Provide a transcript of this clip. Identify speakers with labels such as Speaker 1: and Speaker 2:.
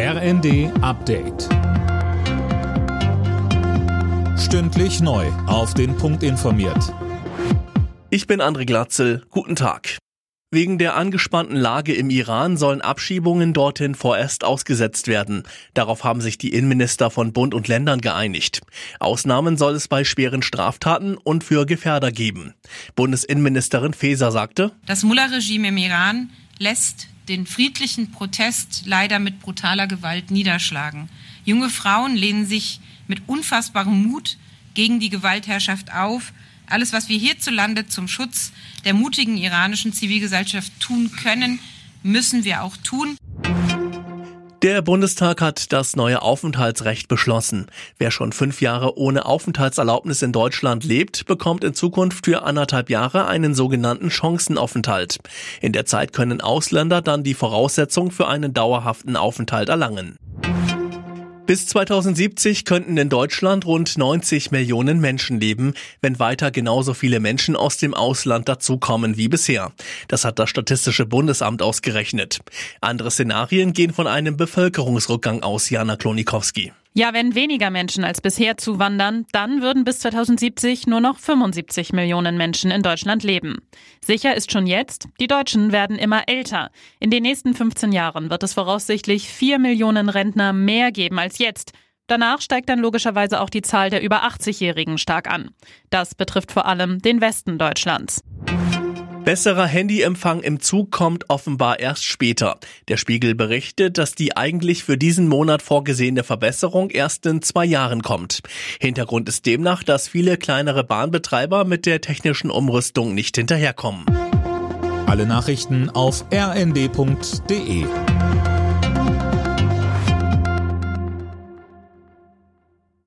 Speaker 1: RND Update. Stündlich neu. Auf den Punkt informiert.
Speaker 2: Ich bin André Glatzel. Guten Tag. Wegen der angespannten Lage im Iran sollen Abschiebungen dorthin vorerst ausgesetzt werden. Darauf haben sich die Innenminister von Bund und Ländern geeinigt. Ausnahmen soll es bei schweren Straftaten und für Gefährder geben. Bundesinnenministerin Faeser sagte,
Speaker 3: Das Mullah-Regime im Iran lässt den friedlichen Protest leider mit brutaler Gewalt niederschlagen. Junge Frauen lehnen sich mit unfassbarem Mut gegen die Gewaltherrschaft auf. Alles, was wir hierzulande zum Schutz der mutigen iranischen Zivilgesellschaft tun können, müssen wir auch tun.
Speaker 2: Der Bundestag hat das neue Aufenthaltsrecht beschlossen. Wer schon fünf Jahre ohne Aufenthaltserlaubnis in Deutschland lebt, bekommt in Zukunft für anderthalb Jahre einen sogenannten Chancenaufenthalt. In der Zeit können Ausländer dann die Voraussetzung für einen dauerhaften Aufenthalt erlangen. Bis 2070 könnten in Deutschland rund 90 Millionen Menschen leben, wenn weiter genauso viele Menschen aus dem Ausland dazukommen wie bisher. Das hat das Statistische Bundesamt ausgerechnet. Andere Szenarien gehen von einem Bevölkerungsrückgang aus, Jana Klonikowski.
Speaker 4: Ja, wenn weniger Menschen als bisher zuwandern, dann würden bis 2070 nur noch 75 Millionen Menschen in Deutschland leben. Sicher ist schon jetzt, die Deutschen werden immer älter. In den nächsten 15 Jahren wird es voraussichtlich 4 Millionen Rentner mehr geben als jetzt. Danach steigt dann logischerweise auch die Zahl der über 80-Jährigen stark an. Das betrifft vor allem den Westen Deutschlands.
Speaker 2: Besserer Handyempfang im Zug kommt offenbar erst später. Der Spiegel berichtet, dass die eigentlich für diesen Monat vorgesehene Verbesserung erst in zwei Jahren kommt. Hintergrund ist demnach, dass viele kleinere Bahnbetreiber mit der technischen Umrüstung nicht hinterherkommen.
Speaker 1: Alle Nachrichten auf rnd.de